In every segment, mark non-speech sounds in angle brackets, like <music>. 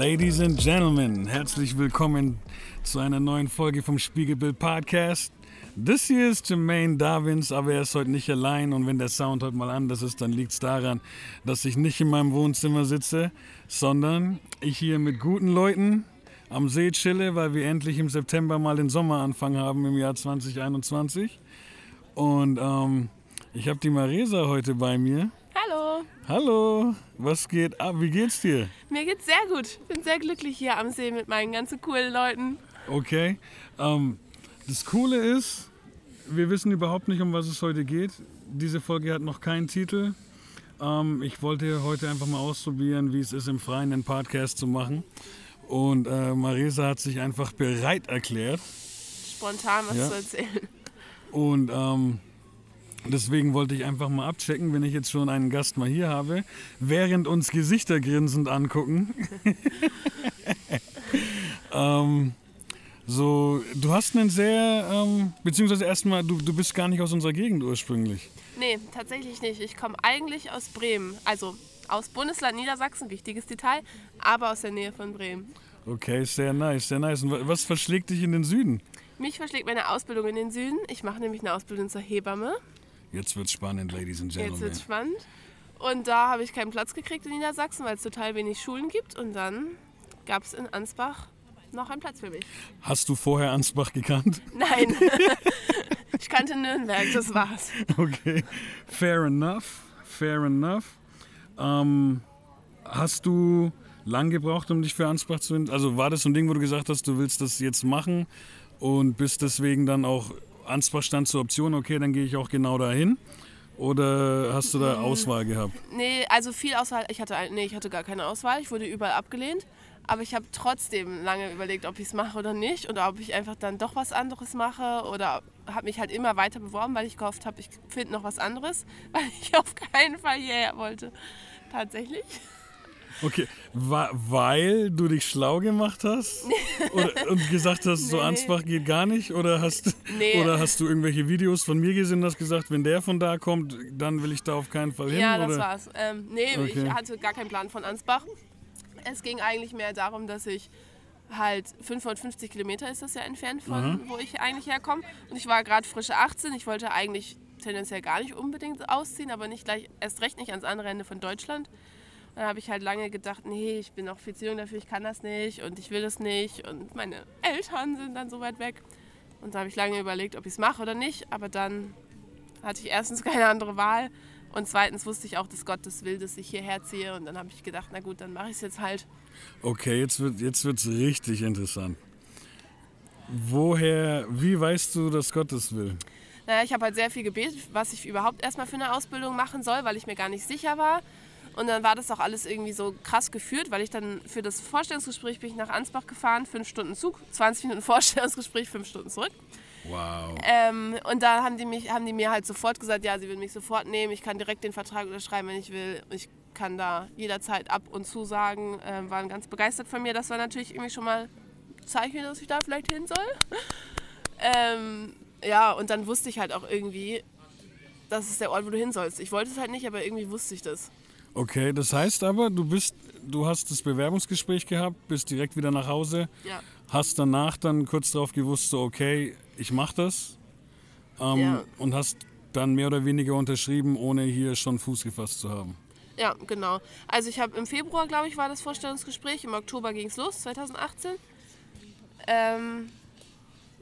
Ladies and Gentlemen, herzlich willkommen zu einer neuen Folge vom Spiegelbild Podcast. Das hier ist Jermaine Darwins, aber er ist heute nicht allein und wenn der Sound heute mal anders ist, dann liegt es daran, dass ich nicht in meinem Wohnzimmer sitze, sondern ich hier mit guten Leuten am See chille, weil wir endlich im September mal den Sommeranfang haben im Jahr 2021. Und ähm, ich habe die Maresa heute bei mir. Hallo. Hallo, was geht ab? Wie geht's dir? Mir geht's sehr gut. Ich bin sehr glücklich hier am See mit meinen ganzen coolen Leuten. Okay. Ähm, das Coole ist, wir wissen überhaupt nicht, um was es heute geht. Diese Folge hat noch keinen Titel. Ähm, ich wollte heute einfach mal ausprobieren, wie es ist, im Freien einen Podcast zu machen. Und äh, Marisa hat sich einfach bereit erklärt. Spontan was Ja. zu erzählen. Und ähm, deswegen wollte ich einfach mal abchecken, wenn ich jetzt schon einen Gast mal hier habe, während uns Gesichter grinsend angucken. <laughs> ähm, so, du hast einen sehr, ähm, beziehungsweise erstmal, du, du bist gar nicht aus unserer Gegend ursprünglich. Nee, tatsächlich nicht. Ich komme eigentlich aus Bremen. Also aus Bundesland Niedersachsen, wichtiges Detail, aber aus der Nähe von Bremen. Okay, sehr nice, sehr nice. Und wa- was verschlägt dich in den Süden? Mich verschlägt meine Ausbildung in den Süden. Ich mache nämlich eine Ausbildung zur Hebamme. Jetzt wird's spannend, Ladies and Jetzt Gentlemen. wird's spannend. Und da habe ich keinen Platz gekriegt in Niedersachsen, weil es total wenig Schulen gibt. Und dann gab es in Ansbach noch einen Platz für mich. Hast du vorher Ansbach gekannt? <laughs> Nein, ich kannte Nürnberg, das war's. Okay, fair enough, fair enough. Ähm, hast du lang gebraucht, um dich für Ansbach zu entscheiden? Also war das so ein Ding, wo du gesagt hast, du willst das jetzt machen und bist deswegen dann auch Ansbach stand zur Option, okay, dann gehe ich auch genau dahin? Oder hast du da Auswahl gehabt? Nee, also viel Auswahl. Ich hatte, nee, ich hatte gar keine Auswahl. Ich wurde überall abgelehnt. Aber ich habe trotzdem lange überlegt, ob ich es mache oder nicht. Oder ob ich einfach dann doch was anderes mache. Oder habe mich halt immer weiter beworben, weil ich gehofft habe, ich finde noch was anderes. <laughs> Weil ich auf keinen Fall hierher wollte. Tatsächlich. Okay, wa weil du dich schlau gemacht hast <laughs> oder, und gesagt hast, so Nee. Ansbach geht gar nicht? Oder hast, Nee. oder hast du irgendwelche Videos von mir gesehen und hast gesagt, wenn der von da kommt, dann will ich da auf keinen Fall hin? Ja, das oder? war's. Ähm, nee, Okay. ich hatte gar keinen Plan von Ansbach. Es ging eigentlich mehr darum, dass ich halt 550 Kilometer ist das ja entfernt von, wo ich eigentlich herkomme. Und ich war gerade frische 18. Ich wollte eigentlich tendenziell gar nicht unbedingt ausziehen, aber nicht gleich, erst recht nicht ans andere Ende von Deutschland. Dann habe ich halt lange gedacht, nee, ich bin noch viel zu jung dafür, ich kann das nicht und ich will das nicht. Und meine Eltern sind dann so weit weg. Und da habe ich lange überlegt, ob ich es mache oder nicht. Aber dann hatte ich erstens <laughs> keine andere Wahl und zweitens wusste ich auch, dass Gott das will, dass ich hierher ziehe. Und dann habe ich gedacht, na gut, dann mache ich es jetzt halt. Okay, jetzt wird jetzt wird's richtig interessant. Woher, wie weißt du, dass Gott das will? Naja, ich habe halt sehr viel gebetet, was ich überhaupt erstmal für eine Ausbildung machen soll, weil ich mir gar nicht sicher war. Und dann war das auch alles irgendwie so krass geführt, weil ich dann für das Vorstellungsgespräch bin ich nach Ansbach gefahren, fünf Stunden Zug, 20 Minuten <laughs> Vorstellungsgespräch, fünf Stunden zurück. Wow. Ähm, und da haben die, mich, haben die mir halt sofort gesagt, ja, sie würden mich sofort nehmen, ich kann direkt den Vertrag unterschreiben, wenn ich will. Ich kann da jederzeit ab und zu sagen, ähm, waren ganz begeistert von mir. Das war natürlich irgendwie schon mal ein Zeichen, dass ich da vielleicht hin soll. ähm, ja, und dann wusste ich halt auch irgendwie, das ist der Ort, wo du hin sollst. Ich wollte es halt nicht, aber irgendwie wusste ich das. Okay, das heißt aber, du bist, du hast das Bewerbungsgespräch gehabt, bist direkt wieder nach Hause, Ja. hast danach dann kurz darauf gewusst, so okay, ich mach das ähm, Ja. und hast dann mehr oder weniger unterschrieben, ohne hier schon Fuß gefasst zu haben. Ja, genau. Also ich habe im Februar, glaube ich, war das Vorstellungsgespräch. Im Oktober ging es los, 2018. Ähm,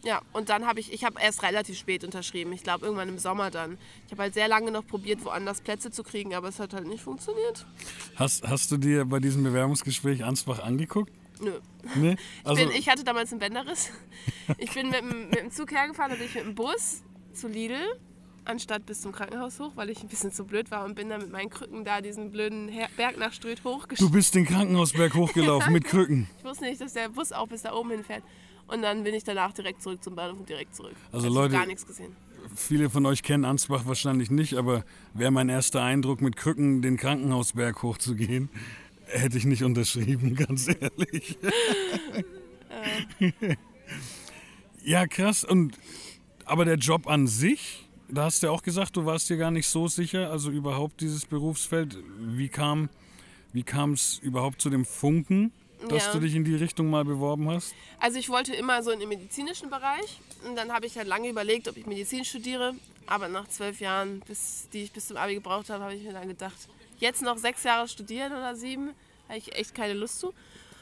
ja, und dann habe ich, ich habe erst relativ spät unterschrieben. Ich glaube irgendwann im Sommer dann. Ich habe halt sehr lange noch probiert, woanders Plätze zu kriegen, aber es hat halt nicht funktioniert. Hast, hast du dir bei diesem Bewerbungsgespräch Ansbach angeguckt? Nö. Nee? Ich, bin, ich hatte damals einen Bänderriss. <laughs> Ich bin mit, dem- mit dem Zug hergefahren, dann bin ich mit dem Bus zu Lidl, anstatt bis zum Krankenhaus hoch, weil ich ein bisschen zu blöd war und bin dann mit meinen Krücken da diesen blöden Her Berg nach Ströth du hochgestiegen. bist den Krankenhausberg hochgelaufen <laughs> mit Krücken. Ich wusste nicht, dass der Bus auch bis da oben hinfährt. Und dann bin ich danach direkt zurück zum Bahnhof und direkt zurück. Also ich Leute- gar nichts gesehen. Viele von euch kennen Ansbach wahrscheinlich nicht, aber wäre mein erster Eindruck, mit Krücken den Krankenhausberg hochzugehen, <laughs> hätte ich nicht unterschrieben, <laughs> ganz ehrlich. <laughs> ja, krass. Und aber der Job an sich, da hast du ja auch gesagt, du warst dir gar nicht so sicher, also überhaupt dieses Berufsfeld. Wie kam wie kam es überhaupt zu dem Funken, dass Ja. du dich in die Richtung mal beworben hast? Also ich wollte immer so in den medizinischen Bereich und dann habe ich halt lange überlegt, ob ich Medizin studiere. Aber nach zwölf Jahren, bis, die ich bis zum Abi gebraucht habe, habe ich mir dann gedacht, jetzt noch sechs Jahre studieren oder sieben, habe ich echt keine Lust zu.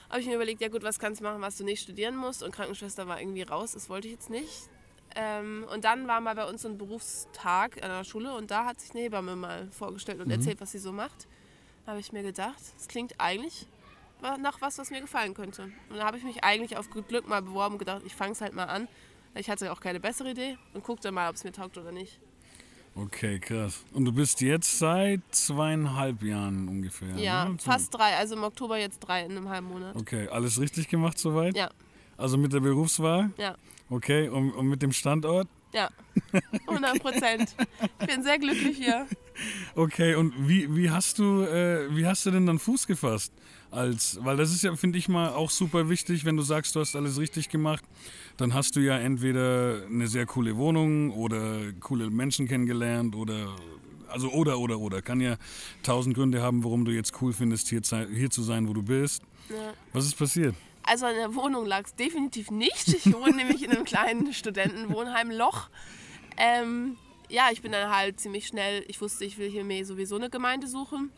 Habe ich mir überlegt, ja gut, was kannst du machen, was du nicht studieren musst. Und Krankenschwester war irgendwie raus, das wollte ich jetzt nicht. Ähm, und dann war mal bei uns so ein Berufstag an der Schule und da hat sich eine Hebamme mal vorgestellt und erzählt, was sie so macht. Da habe ich mir gedacht, das klingt eigentlich nach was, was mir gefallen könnte. Und da habe ich mich eigentlich auf gut Glück mal beworben und gedacht, ich fange es halt mal an. Ich hatte auch keine bessere Idee und guck dann mal, ob es mir taugt oder nicht. Okay, krass. Und du bist jetzt seit zweieinhalb Jahren ungefähr. Ja, ne? fast drei, also im Oktober jetzt drei in einem halben Monat. Okay, alles richtig gemacht soweit? Ja, Also mit der Berufswahl? ja, Okay, und, und mit dem Standort? ja. 100 Prozent. Ich bin sehr glücklich hier. <laughs> Okay, und wie, wie, hast du, äh, wie hast du denn dann Fuß gefasst? Als, weil das ist ja, finde ich mal, auch super wichtig, wenn du sagst, du hast alles richtig gemacht, dann hast du ja entweder eine sehr coole Wohnung oder coole Menschen kennengelernt oder, also oder, oder, oder. Kann ja tausend Gründe haben, warum du jetzt cool findest, hier, hier zu sein, wo du bist. Ja. Was ist passiert? Also in der Wohnung lag es definitiv nicht. Ich wohne <laughs> nämlich in einem kleinen Studentenwohnheim Loch. Ähm, ja, ich bin dann halt ziemlich schnell, ich wusste, ich will hier mir sowieso eine Gemeinde suchen.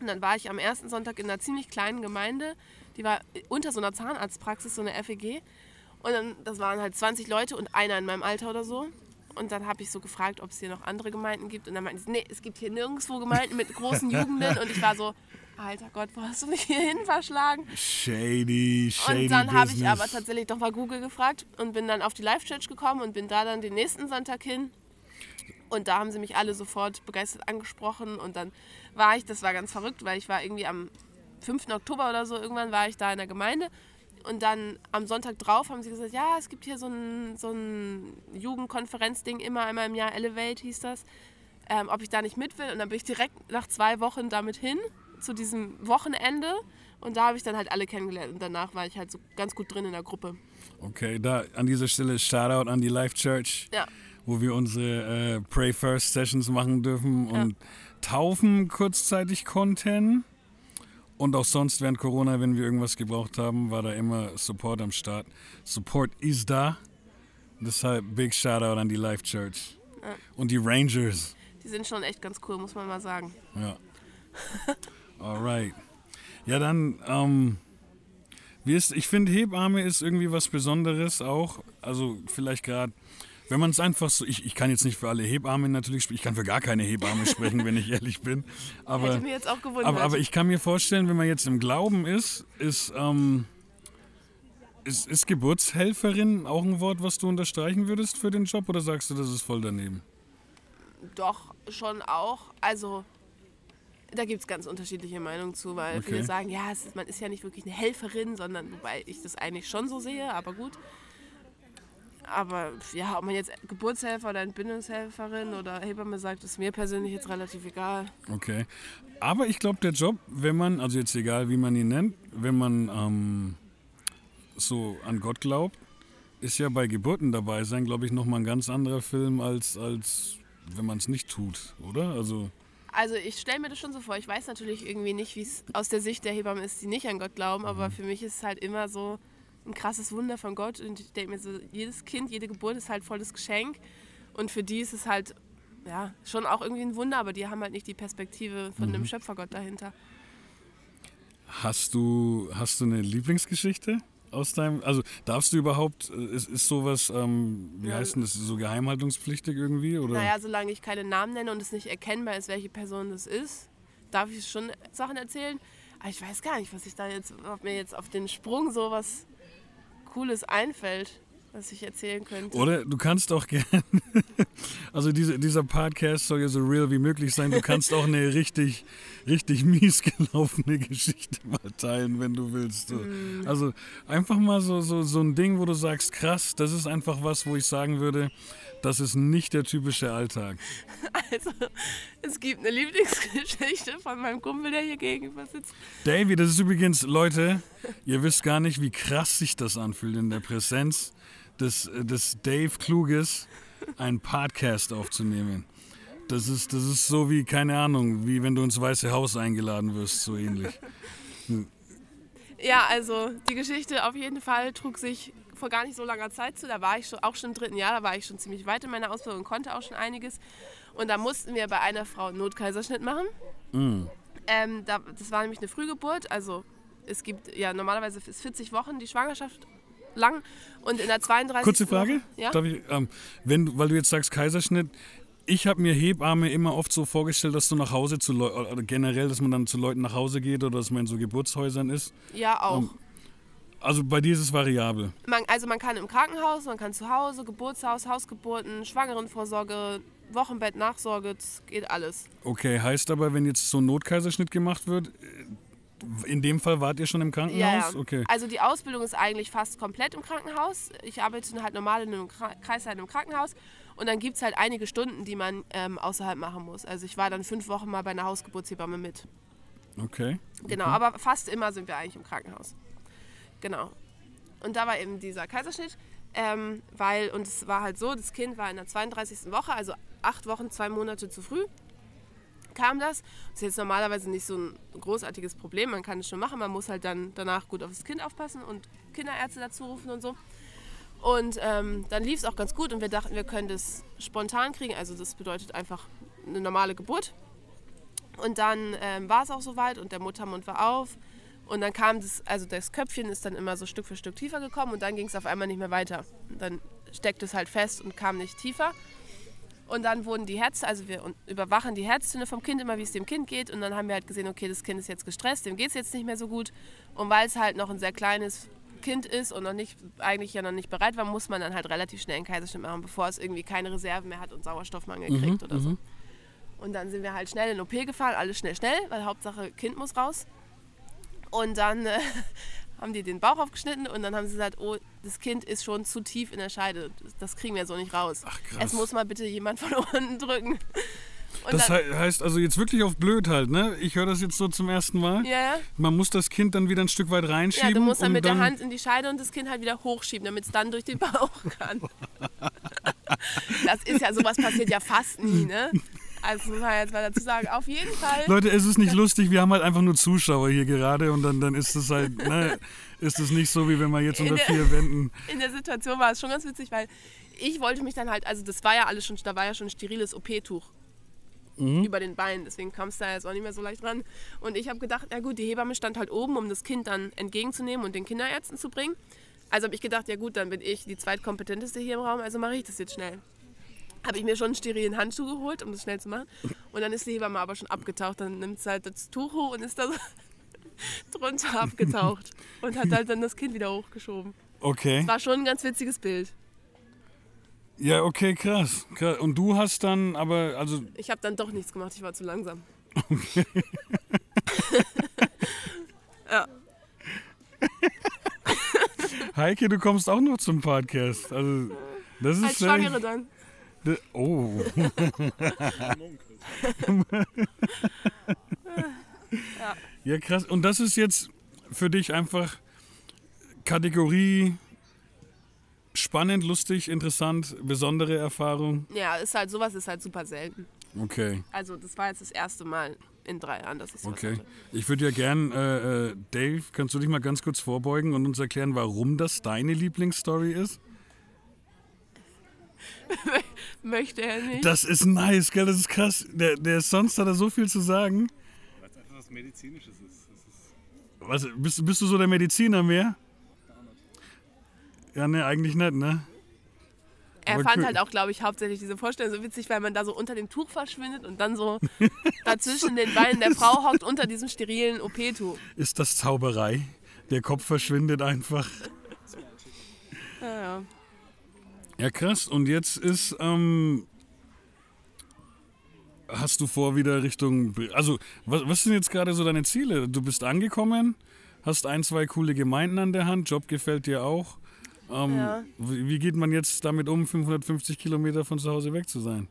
Und dann war ich am ersten Sonntag in einer ziemlich kleinen Gemeinde. Die war unter so einer Zahnarztpraxis, so eine FEG. Und dann, das waren halt 20 Leute und einer in meinem Alter oder so. Und dann habe ich so gefragt, ob es hier noch andere Gemeinden gibt. Und dann meinten sie, nee, es gibt hier nirgendwo Gemeinden mit großen Jugenden. Und ich war so, alter Gott, wo hast du mich hier hin verschlagen? Shady, shady Und dann habe ich aber tatsächlich doch mal Google gefragt und bin dann auf die Live-Church gekommen und bin da dann den nächsten Sonntag hin. Und da haben sie mich alle sofort begeistert angesprochen. Und dann war ich, das war ganz verrückt, weil ich war irgendwie am 5. Oktober oder so, irgendwann war ich da in der Gemeinde. Und dann am Sonntag drauf haben sie gesagt, ja, es gibt hier so ein, so ein Jugendkonferenzding, immer einmal im Jahr, Elevate hieß das, ähm, ob ich da nicht mit will. Und dann bin ich direkt nach zwei Wochen damit hin, zu diesem Wochenende. Und da habe ich dann halt alle kennengelernt. Und danach war ich halt so ganz gut drin in der Gruppe. Okay, da an dieser Stelle Shoutout an die Life Church. Ja, wo wir unsere äh, Pray First Sessions machen dürfen und taufen kurzzeitig konnten. Und auch sonst während Corona, wenn wir irgendwas gebraucht haben, war da immer Support am Start. Support ist da. Deshalb big Shoutout an die Life Church. Und die Rangers. die sind schon echt ganz cool, muss man mal sagen. Ja. <laughs> Alright. Ja, dann, ähm, wie ist, ich finde, Hebamme ist irgendwie was Besonderes auch. Also, vielleicht gerade, wenn man es einfach so, ich, ich kann jetzt nicht für alle Hebammen natürlich sprechen, ich kann für gar keine Hebamme sprechen, wenn ich ehrlich bin. Aber, Hätte mir jetzt auch gewundert. aber, aber ich kann mir vorstellen, wenn man jetzt im Glauben ist, ist, ähm, ist, ist Geburtshelferin auch ein Wort, was du unterstreichen würdest für den Job oder sagst du, das ist voll daneben? Doch, schon auch. Also, da gibt es ganz unterschiedliche Meinungen zu, weil Okay. viele sagen, ja, es ist, man ist ja nicht wirklich eine Helferin, sondern wobei ich das eigentlich schon so sehe, aber gut. Aber ja, ob man jetzt Geburtshelfer oder Entbindungshelferin oder Hebamme sagt, ist mir persönlich jetzt relativ egal. Okay. Aber ich glaube, der Job, wenn man, also jetzt egal wie man ihn nennt, wenn man ähm, so an Gott glaubt, ist ja bei Geburten dabei sein, glaube ich, nochmal ein ganz anderer Film, als, als wenn man es nicht tut, oder? Also, Also ich stelle mir das schon so vor. Ich weiß natürlich irgendwie nicht, wie es aus der Sicht der Hebammen ist, die nicht an Gott glauben, aber für mich ist es halt immer so ein krasses Wunder von Gott. Und ich denke mir so, jedes Kind, jede Geburt ist halt volles Geschenk. Und für die ist es halt ja, schon auch irgendwie ein Wunder, aber die haben halt nicht die Perspektive von einem Schöpfergott dahinter. hast du, hast du eine Lieblingsgeschichte aus deinem, also darfst du überhaupt, äh, ist, ist sowas, ähm, wie Ja. heißt denn das, so geheimhaltungspflichtig irgendwie? Oder? Naja, solange ich keine Namen nenne und es nicht erkennbar ist, welche Person das ist, darf ich schon Sachen erzählen. Aber ich weiß gar nicht, was ich da jetzt, ob mir jetzt auf den Sprung so was Cooles einfällt, was ich erzählen könnte. Oder du kannst auch gerne, <laughs> also diese, dieser Podcast soll ja so real wie möglich sein. Du kannst auch eine richtig, richtig mies gelaufene Geschichte mal teilen, wenn du willst. So. Mm. Also einfach mal so, so, so ein Ding, wo du sagst, krass, das ist einfach was, wo ich sagen würde, das ist nicht der typische Alltag. <laughs> Also, es gibt eine Lieblingsgeschichte von meinem Kumpel, der hier gegenüber sitzt. Davy, das ist übrigens, Leute, ihr wisst gar nicht, wie krass sich das anfühlt in der Präsenz des, des Dave Kluges, einen Podcast aufzunehmen. Das ist, das ist so wie, keine Ahnung, wie wenn du ins Weiße Haus eingeladen wirst, so ähnlich. Ja, also die Geschichte auf jeden Fall trug sich vor gar nicht so langer Zeit zu. Da war ich schon, auch schon im dritten Jahr, da war ich schon ziemlich weit in meiner Ausbildung und konnte auch schon einiges. Und da mussten wir bei einer Frau einen Notkaiserschnitt machen. Mm. Ähm, da, das war nämlich eine Frühgeburt. Also es gibt ja normalerweise ist 40 Wochen die Schwangerschaft lang und in der 32. Kurze Frage, ja? Ich, ähm, wenn, weil du jetzt sagst Kaiserschnitt, ich habe mir Hebamme immer oft so vorgestellt, dass du nach Hause zu Leuten, oder generell, dass man dann zu Leuten nach Hause geht oder dass man in so Geburtshäusern ist. ja, auch. Ähm, Also bei dir ist es variabel. Man, also man kann im Krankenhaus, man kann zu Hause, Geburtshaus, Hausgeburten, Schwangerenvorsorge, Wochenbett, Nachsorge, das geht alles. Okay, heißt aber, wenn jetzt so ein Notkaiserschnitt gemacht wird, äh, in dem Fall wart ihr schon im Krankenhaus? Okay. Also die Ausbildung ist eigentlich fast komplett im Krankenhaus. Ich arbeite halt normal in einem Kreisleiter im Krankenhaus. Und dann gibt es halt einige Stunden, die man ähm, außerhalb machen muss. Also ich war dann fünf Wochen mal bei einer Hausgeburtshebamme mit. Okay. Genau, aber fast immer sind wir eigentlich im Krankenhaus. Genau. Und da war eben dieser Kaiserschnitt, ähm, weil, und es war halt so, das Kind war in der 32. Woche, also acht Wochen, zwei Monate zu früh, kam das. Das ist jetzt normalerweise nicht so ein großartiges Problem, man kann es schon machen, man muss halt dann danach gut auf das Kind aufpassen und Kinderärzte dazu rufen und so. Und ähm, dann lief es auch ganz gut und wir dachten, wir können das spontan kriegen, also das bedeutet einfach eine normale Geburt. Und dann ähm, war es auch soweit und der Muttermund war auf. Und dann kam das, also das Köpfchen ist dann immer so Stück für Stück tiefer gekommen und dann ging es auf einmal nicht mehr weiter. Dann steckte es halt fest und kam nicht tiefer. Und dann wurden die Herz, also wir überwachen die Herztöne vom Kind immer, wie es dem Kind geht. Und dann haben wir halt gesehen, okay, das Kind ist jetzt gestresst, dem geht es jetzt nicht mehr so gut. Und weil es halt noch ein sehr kleines Kind ist und noch nicht, eigentlich ja noch nicht bereit war, muss man dann halt relativ schnell einen Kaiserschnitt machen, bevor es irgendwie keine Reserven mehr hat und Sauerstoffmangel kriegt oder so. Und dann sind wir halt schnell in OP gefahren, alles schnell, schnell, weil Hauptsache Kind muss raus. Und dann äh, <laughs> haben die den Bauch aufgeschnitten und dann haben sie gesagt, oh, das Kind ist schon zu tief in der Scheide. Das, kriegen wir so nicht raus. Ach, krass. Es muss mal bitte jemand von <laughs> unten drücken. Und Das dann, hei- heißt also jetzt wirklich auf blöd halt, ne? Ich höre das jetzt so zum ersten Mal. ja, ja. Man muss das Kind dann wieder ein Stück weit reinschieben. ja, du musst dann um mit der Hand in die Scheide und das Kind halt wieder hochschieben, damit es dann durch den Bauch kann. <laughs> das ist ja, sowas passiert ja fast nie, ne? Also muss man jetzt mal dazu sagen, auf jeden Fall. Leute, es ist nicht lustig, wir haben halt einfach nur Zuschauer hier gerade und dann, dann ist es halt, ne, ist es nicht so, wie wenn man jetzt In unter der- vier Wänden. in der Situation war es schon ganz witzig, weil ich wollte mich dann halt, also das war ja alles schon, da war ja schon ein steriles OP-Tuch über den Beinen, deswegen kam es da jetzt auch nicht mehr so leicht ran. Und ich habe gedacht, ja gut, die Hebamme stand halt oben, um das Kind dann entgegenzunehmen und den Kinderärzten zu bringen. Also habe ich gedacht, ja gut, dann bin ich die zweitkompetenteste hier im Raum, also mache ich das jetzt schnell. Habe ich mir schon einen sterilen Handschuh geholt, um das schnell zu machen. Und dann ist die Hebamme aber schon abgetaucht. Dann nimmt sie halt das Tuch hoch und ist da so <laughs> drunter abgetaucht. Und hat halt dann das Kind wieder hochgeschoben. Okay. War schon ein ganz witziges Bild. Ja, okay, krass. krass. Und du hast dann aber, also, Ich habe dann doch nichts gemacht, ich war zu langsam. <laughs> ja, Heike, du kommst auch noch zum Podcast. Also, das ist als Schwangere dann. Oh. ja, krass. Und das ist jetzt für dich einfach Kategorie spannend, lustig, interessant, besondere Erfahrung. Ja, ist halt, sowas ist halt super selten. Okay, Also das war jetzt das erste Mal in drei Jahren, dass sowas okay. Ich würde ja gern, äh, äh, Dave, kannst du dich mal ganz kurz vorbeugen und uns erklären, warum das deine Lieblingsstory ist? <laughs> Möchte er nicht. Das ist nice, gell? Das ist krass. Der, der ist sonst hat er so viel zu sagen. Weil es einfach was Medizinisches ist. Was, bist, bist du so der Mediziner mehr? Ja, ne, eigentlich nicht, ne? er aber fand cool. halt auch, glaube ich, hauptsächlich diese Vorstellung so witzig, weil man da so unter dem Tuch verschwindet und dann so <laughs> dazwischen den Beinen der Frau hockt unter diesem sterilen OP-Tuch. Ist das Zauberei? Der Kopf verschwindet einfach. Ja, ja. Ja, krass. Und jetzt ist, ähm, hast du vor, wieder Richtung, also, was, was sind jetzt gerade so deine Ziele? Du bist angekommen, hast ein, zwei coole Gemeinden an der Hand, Job gefällt dir auch. Ähm, Ja. wie, wie geht man jetzt damit um, 550 Kilometer von zu Hause weg zu sein?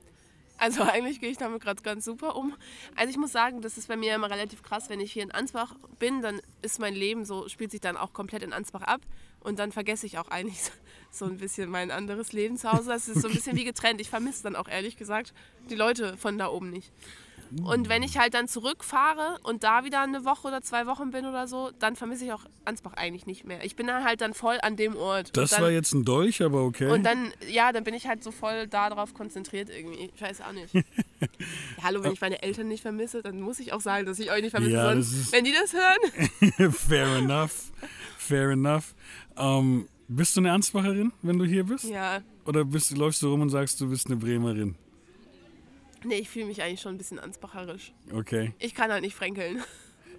Also eigentlich gehe ich damit gerade ganz super um. Also ich muss sagen, das ist bei mir immer relativ krass, wenn ich hier in Ansbach bin, dann ist mein Leben so, spielt sich dann auch komplett in Ansbach ab und dann vergesse ich auch eigentlich so, so ein bisschen mein anderes Leben zu Hause. Das ist so ein bisschen wie getrennt. Ich vermisse dann auch ehrlich gesagt die Leute von da oben nicht. Und wenn ich halt dann zurückfahre und da wieder eine Woche oder zwei Wochen bin oder so, dann vermisse ich auch Ansbach eigentlich nicht mehr. Ich bin dann halt dann voll an dem Ort. Das dann, war jetzt ein Dolch, aber okay. Und dann, ja, dann bin ich halt so voll darauf konzentriert irgendwie. Ich weiß auch nicht. <laughs> ja, hallo, wenn ich meine Eltern nicht vermisse, dann muss ich auch sagen, dass ich euch nicht vermisse. Ja, sonst, das ist- wenn die das hören. <laughs> fair enough. Fair enough. Ähm, bist du eine Ansbacherin, wenn du hier bist? Ja, Oder bist, läufst du rum und sagst, du bist eine Bremerin? Nee, ich fühle mich eigentlich schon ein bisschen ansbacherisch. Okay. Ich kann halt nicht fränkeln.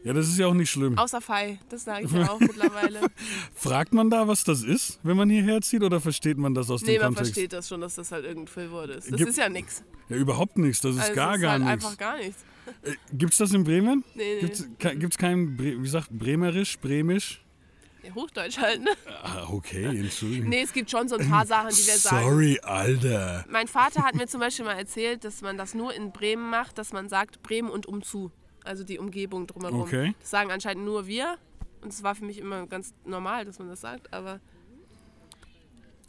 Ja, das ist ja auch nicht schlimm. Außer Fei, das sage ich <laughs> ja auch mittlerweile. Fragt man da, was das ist, wenn man hierher zieht, oder versteht man das aus Nee, dem man Kontext? versteht das schon, dass das halt irgendein Füllwort ist. Das Gibt- ist ja nix. Ja, überhaupt nichts. Das ist Also gar, das ist gar halt nichts. einfach gar nichts. Gibt's das in Bremen? Nee, nee. Gibt's, gibt's kein, Bre wie sagt, Bremerisch, Bremisch? Ja, Hochdeutsch halt, ne? Ah, okay, Entschuldigung. Nee, es gibt schon so ein paar Sachen, die wir sagen. Sorry, Alter. Mein Vater hat mir zum Beispiel mal erzählt, dass man das nur in Bremen macht, dass man sagt Bremen und umzu. Also die Umgebung drumherum. Okay. Das sagen anscheinend nur wir. Und es war für mich immer ganz normal, dass man das sagt. Aber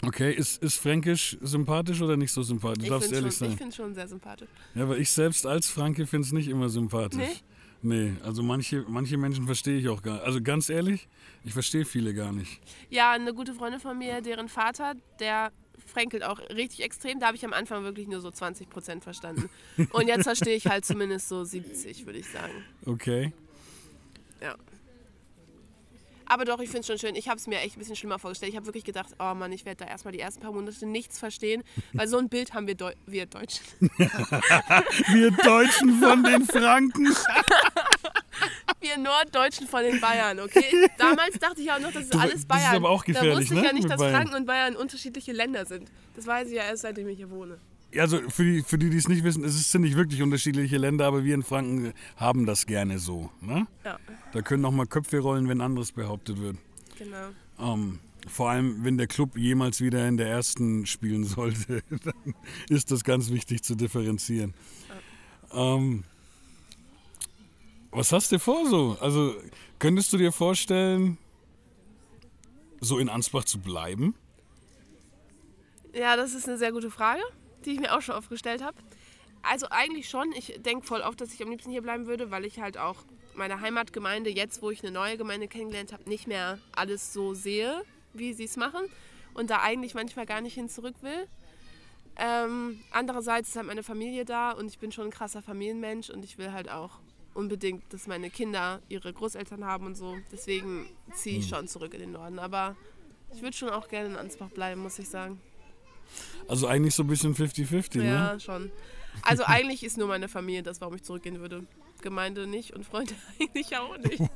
Okay, ist, ist Fränkisch sympathisch oder nicht so sympathisch? Du ich darfst finde ehrlich es schon, ich sein. find's schon sehr sympathisch. Ja, aber ich selbst als Franke finde es nicht immer sympathisch. Nee? Nee, also manche, manche Menschen verstehe ich auch gar nicht. Also ganz ehrlich, ich verstehe viele gar nicht. Ja, eine gute Freundin von mir, deren Vater, der fränkelt auch richtig extrem. Da habe ich am Anfang wirklich nur so 20 Prozent verstanden. <laughs> Und jetzt verstehe ich halt zumindest so 70, würde ich sagen. Okay. Ja. Aber doch, ich finde es schon schön. Ich habe es mir echt ein bisschen schlimmer vorgestellt. Ich habe wirklich gedacht, oh Mann, ich werde da erstmal die ersten paar Monate nichts verstehen, weil so ein Bild haben wir, Deu wir Deutschen. <laughs> Wir Deutschen von den Franken. <laughs> Wir Norddeutschen von den Bayern, okay? Damals dachte ich auch noch, das ist Du, alles das ist Bayern. aber auch da gefährlich, wusste ich ne, ja nicht, dass Bayern. Franken und Bayern unterschiedliche Länder sind. Das weiß ich ja erst, seitdem ich hier wohne. Also für die, für die, die es nicht wissen, es sind nicht wirklich unterschiedliche Länder, aber wir in Franken haben das gerne so. Ne? Ja, Da können auch mal Köpfe rollen, wenn anderes behauptet wird. genau. Ähm, vor allem, wenn der Club jemals wieder in der ersten spielen sollte, <laughs> dann ist das ganz wichtig zu differenzieren. Ähm, was hast du vor so? Also könntest du dir vorstellen, so in Ansbach zu bleiben? Ja, das ist eine sehr gute Frage, die ich mir auch schon oft gestellt habe. Also eigentlich schon. Ich denke voll oft, dass ich am liebsten hier bleiben würde, weil ich halt auch meine Heimatgemeinde, jetzt wo ich eine neue Gemeinde kennengelernt habe, nicht mehr alles so sehe, wie sie es machen. Und da eigentlich manchmal gar nicht hin zurück will. Ähm, andererseits ist halt meine Familie da und ich bin schon ein krasser Familienmensch und ich will halt auch unbedingt, dass meine Kinder ihre Großeltern haben und so. Deswegen ziehe ich schon zurück in den Norden. Aber ich würde schon auch gerne in Ansbach bleiben, muss ich sagen. Also eigentlich so ein bisschen 50-50, ne? Ja, schon. Also eigentlich ist nur meine Familie das, warum ich zurückgehen würde. Gemeinde nicht und Freunde <laughs> eigentlich auch nicht. <laughs>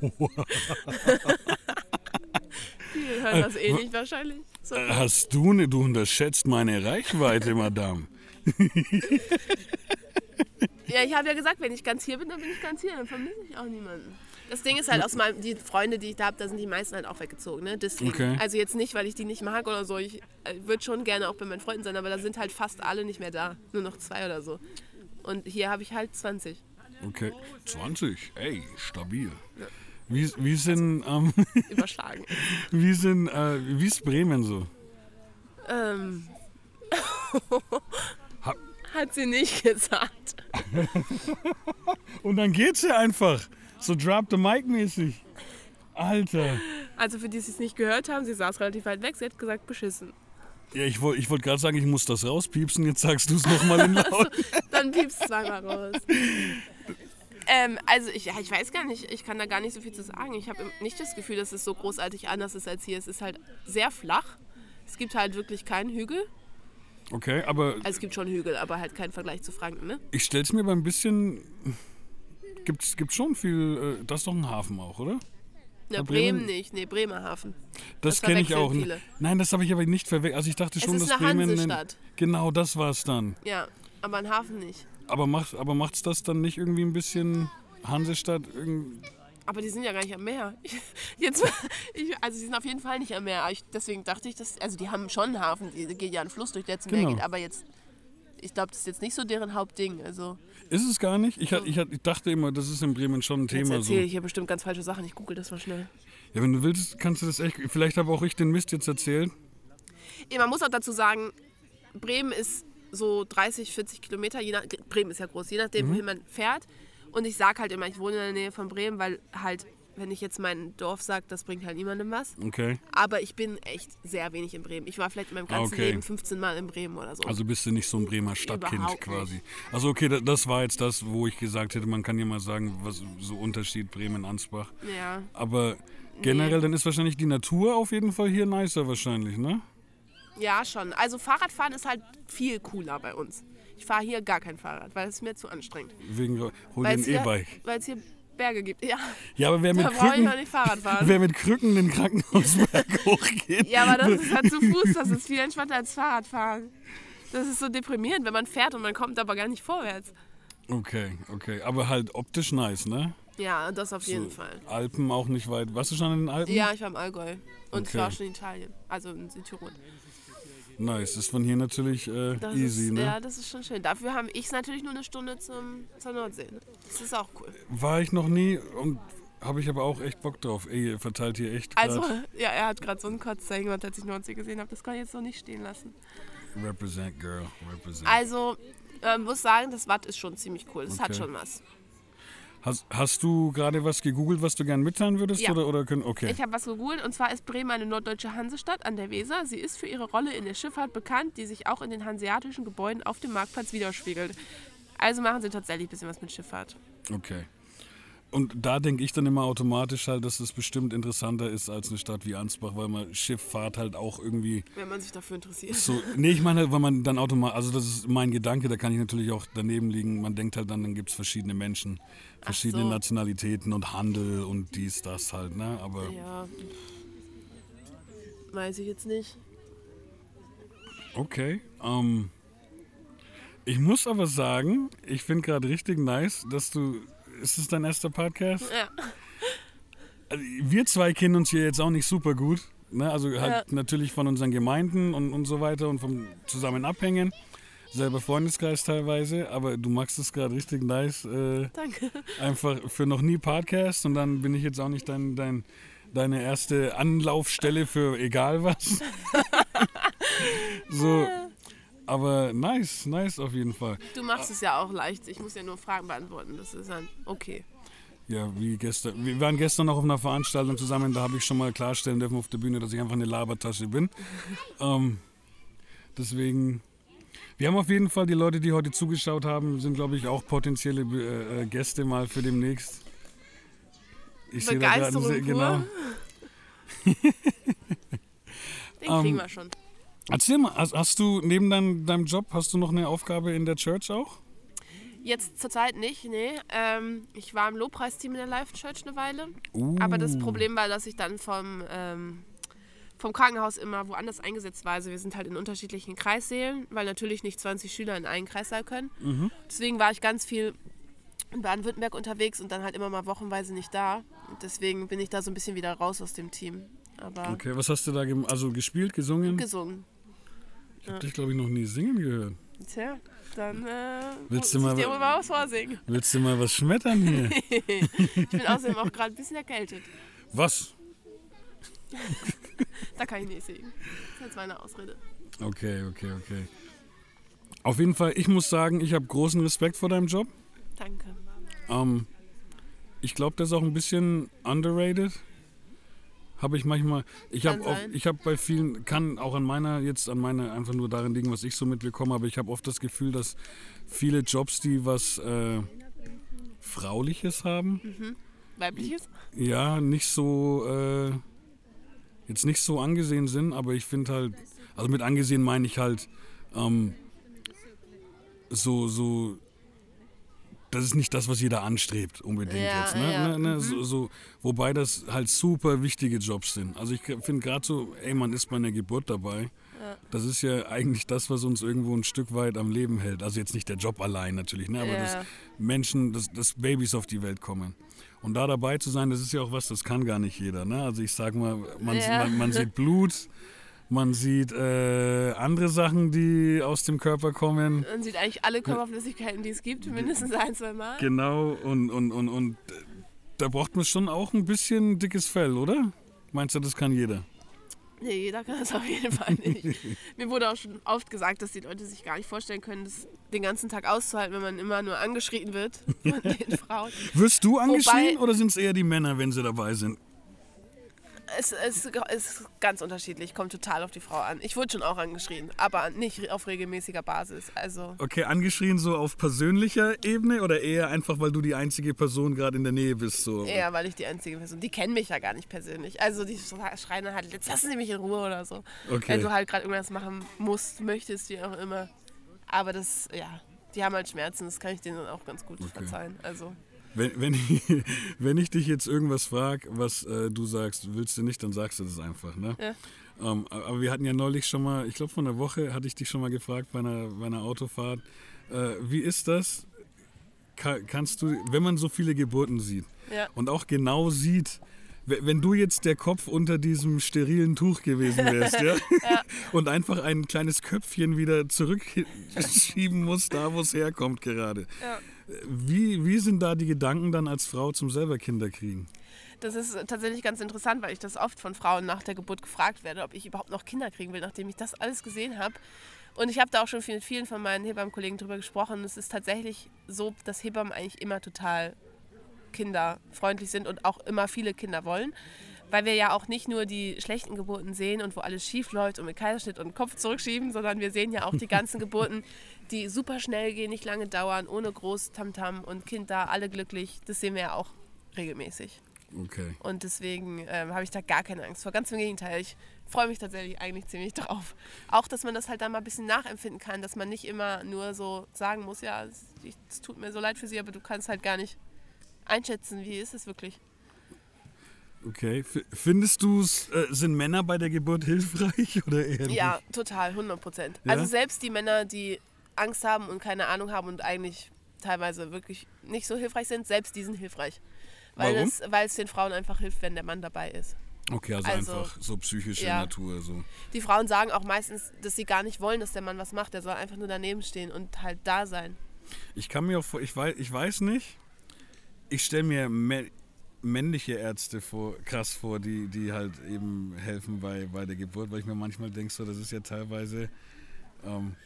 Viele hören das eh nicht wahrscheinlich. So. Äh, Hast du ne, du unterschätzt meine Reichweite, Madame. <laughs> Ja, ich habe ja gesagt, wenn ich ganz hier bin, dann bin ich ganz hier. Dann vermisse ich auch niemanden. Das Ding ist halt, aus meinem, die Freunde, die ich da habe, da sind die meisten halt auch weggezogen. Ne? Deswegen. Okay. Also jetzt nicht, weil ich die nicht mag oder so. Ich äh, würde schon gerne auch bei meinen Freunden sein, aber da sind halt fast alle nicht mehr da. Nur noch zwei oder so. Und hier habe ich halt 20. Okay. 20, ey, stabil. Wie, wie sind, ähm, Überschlagen. <laughs> wie sind, äh, wie ist Bremen so? ähm. Ha- Hat sie nicht <laughs> gesagt. Und dann geht's ja einfach. So drop the mic mäßig. Alter. Also für die, die es nicht gehört haben, sie saß relativ weit weg, sie hat gesagt, beschissen. Ja, ich wollte ich wollt gerade sagen, ich muss das rauspiepsen. Jetzt sagst du es nochmal in laut. <laughs> Dann piepst zweimal raus. Ähm, also ich, ja, ich weiß gar nicht, ich kann da gar nicht so viel zu sagen. Ich habe nicht das Gefühl, dass es so großartig anders ist als hier. Es ist halt sehr flach. Es gibt halt wirklich keinen Hügel. Okay, aber Also es gibt schon Hügel, aber halt kein Vergleich zu Franken, ne? ich stell's mir beim bisschen. Gibt's, gibt schon viel. Äh, das ist doch ein Hafen auch, oder? Ja, Bremen, Bremen- nicht, nee, Bremerhaven. Das, Das kenne ich auch. viele. Nein, das habe ich aber nicht verwechselt. Also ich dachte schon, ist dass eine Bremen. Hansestadt. Genau, das war's dann. Ja, aber ein Hafen nicht. Aber macht aber macht's das dann nicht irgendwie ein bisschen Hansestadt? Aber die sind ja gar nicht am Meer. <laughs> Jetzt, <laughs> ich, also sie sind auf jeden Fall nicht am Meer. Ich, deswegen dachte ich, dass, also die haben schon einen Hafen, die, geht ja ein Fluss durch, der zum Meer Genau. geht. Aber jetzt, ich glaube, das ist jetzt nicht so deren Hauptding. Also ist es gar nicht? Ich, ich, ich dachte immer, das ist in Bremen schon ein jetzt Thema so. erzähle ich hier bestimmt ganz falsche Sachen. Ich google das mal schnell. Ja, wenn du willst, kannst du das echt. Vielleicht habe auch ich den Mist jetzt erzählt. Ja, man muss auch dazu sagen, Bremen ist so 30, 40 Kilometer, je nach, Bremen ist ja groß, je nachdem, wohin man fährt. Und ich sage halt immer, ich wohne in der Nähe von Bremen, weil halt, wenn ich jetzt mein Dorf sage, das bringt halt niemandem was. Okay. Aber ich bin echt sehr wenig in Bremen. Ich war vielleicht in meinem ganzen Okay. Leben 15 Mal in Bremen oder so. Also bist du nicht so ein Bremer Stadtkind Überhaupt quasi. Also okay, da- das war jetzt das, wo ich gesagt hätte, man kann ja mal sagen, was so Unterschied Bremen-Ansbach. ja. Aber generell, dann ist wahrscheinlich die Natur auf jeden Fall hier nicer wahrscheinlich, ne? ja, schon. Also Fahrradfahren ist halt viel cooler bei uns. Ich fahre hier gar kein Fahrrad, weil es mir zu anstrengend. Wegen, hol dir ein E-Bike. weil es hier Berge gibt. Ja, Ja, aber wer mit, ich Krücken, noch nicht Fahrrad fahren. <laughs> wer mit Krücken den Krankenhausberg <laughs> hochgeht. Ja, aber das ist halt zu Fuß, das ist viel entspannter als Fahrradfahren. Das ist so deprimierend, wenn man fährt und man kommt aber gar nicht vorwärts. Okay, okay. Aber halt optisch nice, ne? Ja, das auf jeden Fall. Alpen auch nicht weit. Warst du schon in den Alpen? Ja, ich war im Allgäu. Und ich Okay. war auch schon in Italien, also in Südtirol. Nice. Ist von hier natürlich äh, easy, ist, ne? Ja, das ist schon schön. Dafür habe ich natürlich nur eine Stunde zum, zur Nordsee. Ne? Das ist auch cool. War ich noch nie und habe ich aber auch echt Bock drauf. Ey, ihr verteilt hier echt grad Also, <laughs> ja, er hat gerade so ein Kotzzeichen gemacht, als ich Nordsee gesehen habe. Das kann ich jetzt so nicht stehen lassen. Represent, girl. Represent. Also, ähm, muss sagen, das Watt ist schon ziemlich cool. Das hat Okay. schon was. Hast, hast du gerade was gegoogelt, was du gern mitteilen würdest? Ja. Oder, oder können, okay. Ich habe was gegoogelt und zwar ist Bremen eine norddeutsche Hansestadt an der Weser. Sie ist für ihre Rolle in der Schifffahrt bekannt, die sich auch in den hanseatischen Gebäuden auf dem Marktplatz widerspiegelt. Also machen sie tatsächlich ein bisschen was mit Schifffahrt. Okay. Und da denke ich dann immer automatisch halt, dass es bestimmt interessanter ist als eine Stadt wie Ansbach, weil man Schifffahrt halt auch irgendwie Wenn man sich dafür interessiert. so. Nee, ich meine, halt, weil man dann automatisch, also das ist mein Gedanke, da kann ich natürlich auch daneben liegen. Man denkt halt dann, dann gibt es verschiedene Menschen, verschiedene so. Nationalitäten und Handel und dies, das halt, ne? Aber Ja. Weiß ich jetzt nicht. okay. Ähm, ich muss aber sagen, ich finde gerade richtig nice, dass du. Ist es dein erster Podcast? Ja. Also, wir zwei kennen uns hier jetzt auch nicht super gut. Ne? Also halt natürlich von unseren Gemeinden und, und so weiter und vom zusammen abhängen. Selber Freundeskreis teilweise, aber du machst es gerade richtig nice. Äh, Danke. einfach für noch nie Podcast und dann bin ich jetzt auch nicht dein, dein, deine erste Anlaufstelle für egal was. <laughs> so. Aber nice, nice auf jeden Fall. Du machst es ja auch leicht. Ich muss ja nur Fragen beantworten. Das ist dann okay. Ja, wie gestern. Wir waren gestern noch auf einer Veranstaltung zusammen, da habe ich schon mal klarstellen dürfen auf der Bühne, dass ich einfach eine Labertasche bin. <laughs> ähm, deswegen. Wir haben auf jeden Fall die Leute, die heute zugeschaut haben, sind, glaube ich, auch potenzielle äh, äh, Gäste mal für demnächst. Ich sehe da gerade Begeisterung genau. <laughs> Den Ähm, kriegen wir schon. Erzähl mal, hast, du neben deinem, deinem Job, hast du noch eine Aufgabe in der Church auch? Jetzt zurzeit nicht, nee. Ähm, ich war im Lobpreisteam in der Life Church eine Weile. Uh, Aber das Problem war, dass ich dann vom, ähm, vom Krankenhaus immer woanders eingesetzt war. Also wir sind halt in unterschiedlichen Kreissälen, weil natürlich nicht 20 Schüler in einen Kreissaal können. Deswegen war ich ganz viel in Baden-Württemberg unterwegs und dann halt immer mal wochenweise nicht da. Und deswegen bin ich da so ein bisschen wieder raus aus dem Team. Aber Okay, was hast du da also gespielt, gesungen? gesungen. Ich habe dich, glaube ich, noch nie singen gehört. Tja, dann äh, Willst du mal- dir mal was vorsingen. Willst du mal was schmettern hier? <laughs> Ich bin außerdem auch gerade ein bisschen erkältet. was? <laughs> Da kann ich nicht singen. Das ist jetzt meine Ausrede. Okay, okay, okay. Auf jeden Fall, ich muss sagen, ich habe großen Respekt vor deinem Job. Danke. Ähm, ich glaube, das ist auch ein bisschen underrated. Habe ich manchmal. Ich habe ich habe bei vielen, kann auch an meiner, jetzt an meiner, einfach nur darin liegen, was ich so mitbekomme, aber ich habe oft das Gefühl, dass viele Jobs, die was äh, Frauliches haben, Weibliches? ja, nicht so, äh, jetzt nicht so angesehen sind, aber ich finde halt, also mit angesehen meine ich halt, ähm, so, so, das ist nicht das, was jeder anstrebt, unbedingt Ja, jetzt. Ne? ja, Ne, ne, so, so, wobei das halt super wichtige Jobs sind. Also ich finde gerade so, ey, man ist bei einer Geburt dabei. Das ist ja eigentlich das, was uns irgendwo ein Stück weit am Leben hält. Also jetzt nicht der Job allein natürlich, ne? aber Ja. dass Menschen, dass, dass Babys auf die Welt kommen. Und da dabei zu sein, das ist ja auch was, das kann gar nicht jeder. Ne? Also ich sag mal, man, Ja. man, man sieht Blut, <laughs> man sieht äh, andere Sachen, die aus dem Körper kommen. Man sieht eigentlich alle Körperflüssigkeiten, die es gibt, mindestens ein, zwei Mal. Genau, und, und, und, und äh, da braucht man schon auch ein bisschen dickes Fell, oder? Meinst du, das kann jeder? Nee, jeder kann das auf jeden Fall nicht. <laughs> Mir wurde auch schon oft gesagt, dass die Leute sich gar nicht vorstellen können, das den ganzen Tag auszuhalten, wenn man immer nur angeschrien wird von den <laughs> Frauen. Wirst du angeschrien Wobei- oder sind es eher die Männer, wenn sie dabei sind? Es, es ist ganz unterschiedlich, kommt total auf die Frau an. Ich wurde schon auch angeschrien, aber nicht auf regelmäßiger Basis. Also Okay, angeschrien so auf persönlicher Ebene oder eher einfach, weil du die einzige Person gerade in der Nähe bist? So? eher, weil ich die einzige Person, die kennen mich ja gar nicht persönlich. Also die schreien halt, jetzt lassen Sie mich in Ruhe oder so. Okay. Wenn du halt gerade irgendwas machen musst, möchtest, wie auch immer. Aber das, ja, die haben halt Schmerzen, das kann ich denen dann auch ganz gut verzeihen. Also Wenn, wenn, ich, <laughs> wenn ich dich jetzt irgendwas frage, was äh, du sagst, willst du nicht, dann sagst du das einfach. Ne? Ja. Ähm, aber wir hatten ja neulich schon mal, ich glaube vor einer Woche hatte ich dich schon mal gefragt bei einer, bei einer Autofahrt, äh, wie ist das? Ka kannst du, wenn man so viele Geburten sieht Ja. und auch genau sieht, wenn du jetzt der Kopf unter diesem sterilen Tuch gewesen wärst, ja? <laughs> <laughs> und einfach ein kleines Köpfchen wieder zurückschieben musst, da wo es herkommt gerade. Ja. Wie, wie sind da die Gedanken dann als Frau zum selber Kinder kriegen? Das ist tatsächlich ganz interessant, weil ich das oft von Frauen nach der Geburt gefragt werde, ob ich überhaupt noch Kinder kriegen will, nachdem ich das alles gesehen habe. Und ich habe da auch schon mit vielen von meinen Hebammenkollegen drüber gesprochen. Es ist tatsächlich so, dass Hebammen eigentlich immer total kinderfreundlich sind und auch immer viele Kinder wollen. Weil wir ja auch nicht nur die schlechten Geburten sehen und wo alles schief läuft und mit Kaiserschnitt und Kopf zurückschieben, sondern wir sehen ja auch die ganzen Geburten, die super schnell gehen, nicht lange dauern, ohne groß Tamtam und Kind da, alle glücklich. Das sehen wir ja auch regelmäßig. Okay. Und deswegen ähm, habe ich da gar keine Angst vor. Ganz im Gegenteil, ich freue mich tatsächlich eigentlich ziemlich drauf. Auch, dass man das halt dann mal ein bisschen nachempfinden kann, dass man nicht immer nur so sagen muss, ja, es tut mir so leid für sie, aber du kannst halt gar nicht einschätzen, wie ist es wirklich. Okay. F findest du es, äh, sind Männer bei der Geburt hilfreich <laughs> oder eher nicht? Ja, total, 100 Prozent. Ja? Also selbst die Männer, die Angst haben und keine Ahnung haben und eigentlich teilweise wirklich nicht so hilfreich sind, selbst die sind hilfreich. Weil Warum? es, weil es den Frauen einfach hilft, wenn der Mann dabei ist. Okay, also, Also, einfach so psychische ja. Natur. So. Die Frauen sagen auch meistens, dass sie gar nicht wollen, dass der Mann was macht. Der soll einfach nur daneben stehen und halt da sein. Ich kann mir auch vor, ich weiß, ich weiß nicht, ich stelle mir männliche Ärzte vor, krass vor, die, die halt eben helfen bei, bei der Geburt, weil ich mir manchmal denke, so, das ist ja teilweise. Ähm,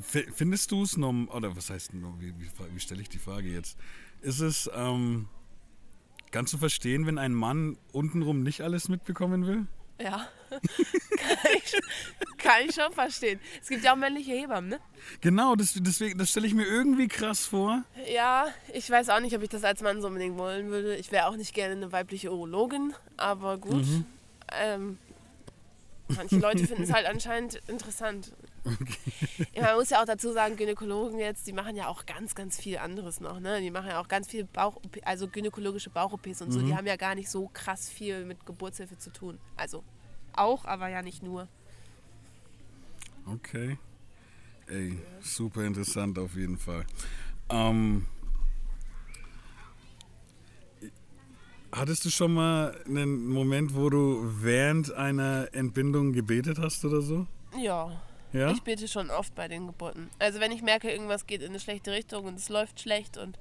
fi- findest du es norm oder was heißt, wie, wie, wie stelle ich die Frage jetzt? Ist es, ähm, kannst du verstehen, wenn ein Mann untenrum nicht alles mitbekommen will? Ja, <laughs> kann, ich, kann ich schon verstehen. Es gibt ja auch männliche Hebammen, ne? Genau, das, deswegen, das stelle ich mir irgendwie krass vor. Ja, ich weiß auch nicht, ob ich das als Mann so unbedingt wollen würde. Ich wäre auch nicht gerne eine weibliche Urologin, aber gut. Ähm, manche Leute finden es halt anscheinend interessant. Ja, man muss ja auch dazu sagen, Gynäkologen jetzt, die machen ja auch ganz, ganz viel anderes noch. Ne? Die machen ja auch ganz viel Bauch, also gynäkologische Bauch-OPs und so. Die haben ja gar nicht so krass viel mit Geburtshilfe zu tun. Also auch, aber ja nicht nur. Okay. Ey, super interessant auf jeden Fall. Ähm, hattest du schon mal einen Moment, wo du während einer Entbindung gebetet hast oder so? Ja, Ja? ich bete schon oft bei den Geburten. Also wenn ich merke, irgendwas geht in eine schlechte Richtung und es läuft schlecht und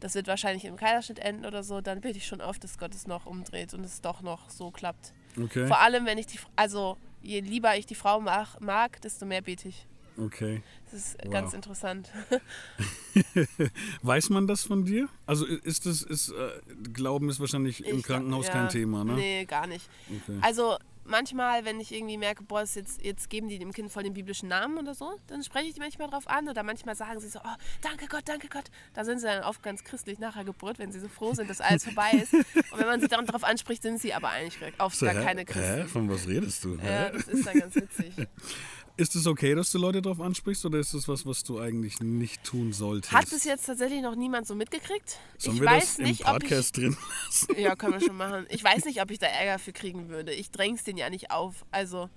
das wird wahrscheinlich im Kaiserschnitt enden oder so, dann bete ich schon oft, dass Gott es noch umdreht und es doch noch so klappt. Okay. Vor allem, wenn ich die, also je lieber ich die Frau mag, mag desto mehr bete ich. Okay. Das ist Wow. ganz interessant. <laughs> Weiß man das von dir? Also ist das, ist, äh, Glauben ist wahrscheinlich im Ich- Krankenhaus ja, kein Thema, ne? Nee, gar nicht. Okay. Also manchmal, wenn ich irgendwie merke, boah, ist jetzt, jetzt geben die dem Kind voll den biblischen Namen oder so, dann spreche ich die manchmal drauf an oder manchmal sagen sie so, oh, danke Gott, danke Gott. Da sind sie dann oft ganz christlich nach der Geburt, wenn sie so froh sind, dass alles vorbei ist. Und wenn man sie dann darauf anspricht, sind sie aber eigentlich oft So, gar hä? keine Hä? Christen. Von was redest du? Ja, Hä? das ist dann ganz witzig. <laughs> Ist es okay, dass du Leute darauf ansprichst oder ist das was, was du eigentlich nicht tun solltest? Hat bis jetzt tatsächlich noch niemand so mitgekriegt. Sollen ich wir weiß das im nicht, ob ich Podcast drin lassen? Ja, können wir schon machen. Ich weiß nicht, ob ich da Ärger für kriegen würde. Ich dräng's den ja nicht auf. Also,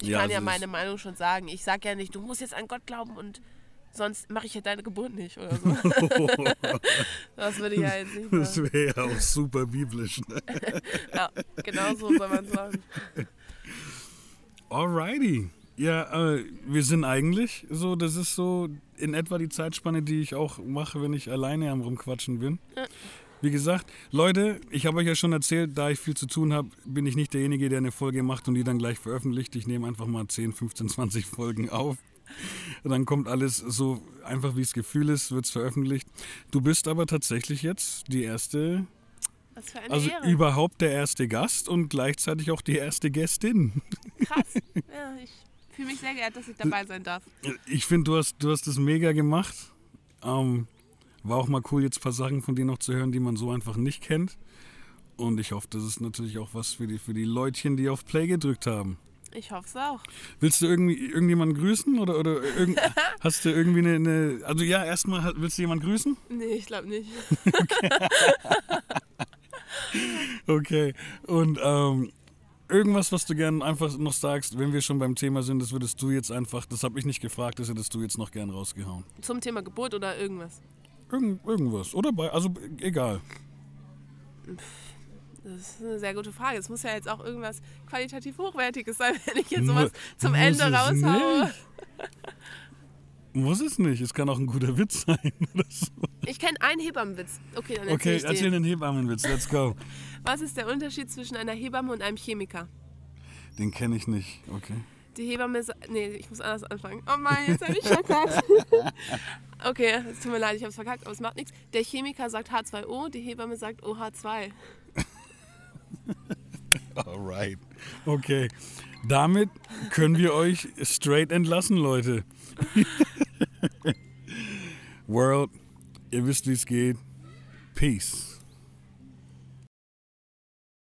ich Ja, kann ja also meine Meinung schon sagen. Ich sag ja nicht, du musst jetzt an Gott glauben und sonst mache ich ja deine Geburt nicht oder so. <laughs> das würde ich ja jetzt nicht Das wäre ja auch super biblisch. Ne? <laughs> Ja, genau so soll man sagen. Alrighty. Ja, äh, wir sind eigentlich so, das ist so in etwa die Zeitspanne, die ich auch mache, wenn ich alleine am Rumquatschen bin. Wie gesagt, Leute, ich habe euch ja schon erzählt, da ich viel zu tun habe, bin ich nicht derjenige, der eine Folge macht und die dann gleich veröffentlicht. Ich nehme einfach mal 10, 15, 20 Folgen auf. Dann kommt alles so einfach, wie es Gefühl ist, wird es veröffentlicht. Du bist aber tatsächlich jetzt die erste, Was für eine also Ehre. überhaupt der erste Gast und gleichzeitig auch die erste Gästin. Krass. <laughs> Ja, ich fühle mich sehr geehrt, dass ich dabei sein darf. Ich finde, du hast, du hast das mega gemacht. Ähm, war auch mal cool, jetzt ein paar Sachen von dir noch zu hören, die man so einfach nicht kennt. Und ich hoffe, das ist natürlich auch was für die, für die Leutchen, die auf Play gedrückt haben. Ich hoffe es auch. Willst du irgendwie irgendjemanden grüßen oder, oder irgend, <laughs> hast du irgendwie eine, eine also ja, erstmal willst du jemanden grüßen? Nee, ich glaube nicht. <laughs> <laughs> Okay. Und ähm, irgendwas, was du gern einfach noch sagst, wenn wir schon beim Thema sind, das würdest du jetzt einfach, das habe ich nicht gefragt, das hättest du jetzt noch gern rausgehauen. Zum Thema Geburt oder irgendwas. Irgend, irgendwas. Oder bei, also egal. Das ist eine sehr gute Frage. Es muss ja jetzt auch irgendwas qualitativ Hochwertiges sein, <laughs> wenn ich jetzt sowas zum muss Ende raushaue. Muss es nicht. Es kann auch ein guter Witz sein. <laughs> Oder so. Ich kenne einen Hebammenwitz. Okay, dann erzähl Okay, ich erzähl den. den Hebammenwitz. Let's go. <laughs> Was ist der Unterschied zwischen einer Hebamme und einem Chemiker? Den kenne ich nicht. Okay. Die Hebamme sa- Nee, ich muss anders anfangen. Oh Mann, jetzt habe ich verkackt. <laughs> okay, es tut mir leid, ich habe es verkackt, aber es macht nichts. Der Chemiker sagt H2O, die Hebamme sagt OH2. <laughs> Alright. Okay. Damit können wir euch straight entlassen, Leute. <laughs> World, ihr wisst, wie es geht. Peace.